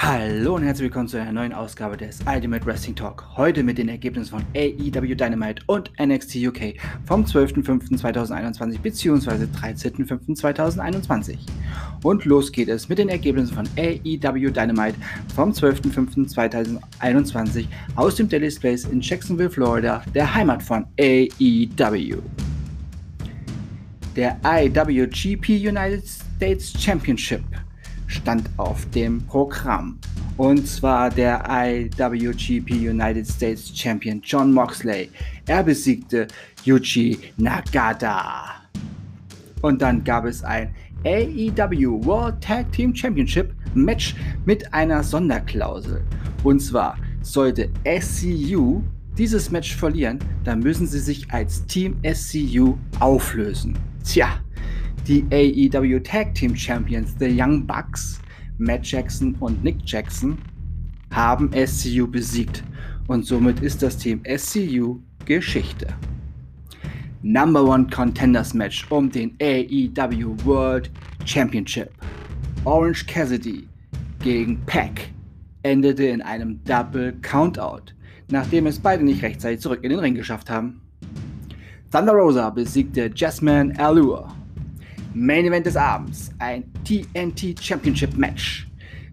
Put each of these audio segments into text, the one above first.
Hallo und herzlich willkommen zu einer neuen Ausgabe des Ultimate Wrestling Talk. Heute mit den Ergebnissen von AEW Dynamite und NXT UK vom 12.05.2021 bzw. 13.05.2021. Und los geht es mit den Ergebnissen von AEW Dynamite vom 12.05.2021 aus dem Daily's Place in Jacksonville, Florida, der Heimat von AEW. Der IWGP United States Championship stand auf dem Programm. Und zwar der IWGP United States Champion John Moxley. Er besiegte Yuji Nagata. Und dann gab es ein AEW World Tag Team Championship Match mit einer Sonderklausel. Und zwar sollte SCU dieses Match verlieren, dann müssen sie sich als Team SCU auflösen. Tja, die AEW Tag Team Champions, The Young Bucks, Matt Jackson und Nick Jackson, haben SCU besiegt und somit ist das Team SCU Geschichte. Number One Contenders Match um den AEW World Championship. Orange Cassidy gegen Pack endete in einem Double Countout, nachdem es beide nicht rechtzeitig zurück in den Ring geschafft haben. Thunder Rosa besiegte Jasmine Allure Main Event des Abends, ein TNT Championship Match.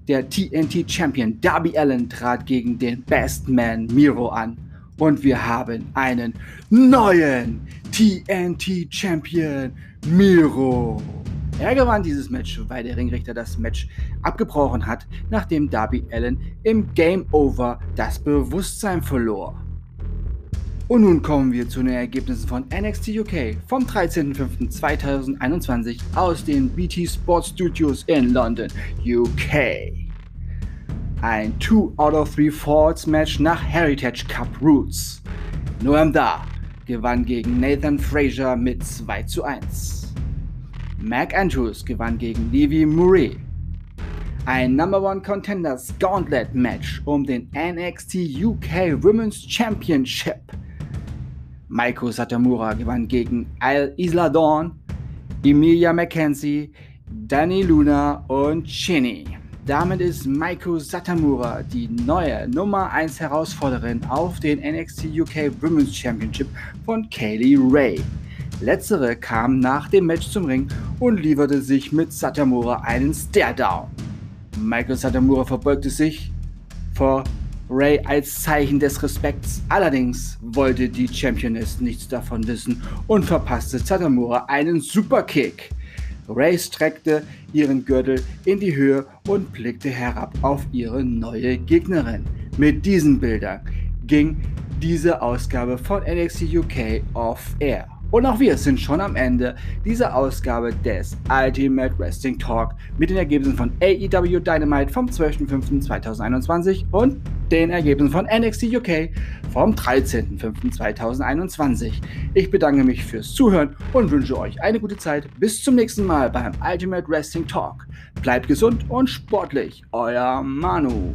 Der TNT Champion Darby Allen trat gegen den Best Man Miro an und wir haben einen neuen TNT Champion Miro. Er gewann dieses Match, weil der Ringrichter das Match abgebrochen hat, nachdem Darby Allen im Game Over das Bewusstsein verlor. Und nun kommen wir zu den Ergebnissen von NXT UK vom 13.05.2021 aus den BT Sports Studios in London, UK. Ein 2 out of 3 Falls Match nach Heritage Cup Roots. Noam Da gewann gegen Nathan Frazier mit 2 zu 1. Mac Andrews gewann gegen Levi Murray. Ein Number One Contenders Gauntlet Match um den NXT UK Women's Championship Maiko Satamura gewann gegen Isla Dawn, Emilia McKenzie, Danny Luna und Shinny. Damit ist Maiko Satamura die neue Nummer 1 Herausforderin auf den NXT UK Women's Championship von Kaylee Ray. Letztere kam nach dem Match zum Ring und lieferte sich mit Satamura einen Stare-Down. Michael Satamura verbeugte sich vor Ray als Zeichen des Respekts. Allerdings wollte die Championess nichts davon wissen und verpasste Satamura einen Superkick. Ray streckte ihren Gürtel in die Höhe und blickte herab auf ihre neue Gegnerin. Mit diesen Bildern ging diese Ausgabe von NXT UK off air. Und auch wir sind schon am Ende dieser Ausgabe des Ultimate Wrestling Talk mit den Ergebnissen von AEW Dynamite vom 12.05.2021 und den Ergebnissen von NXT UK vom 13.05.2021. Ich bedanke mich fürs Zuhören und wünsche euch eine gute Zeit. Bis zum nächsten Mal beim Ultimate Wrestling Talk. Bleibt gesund und sportlich. Euer Manu.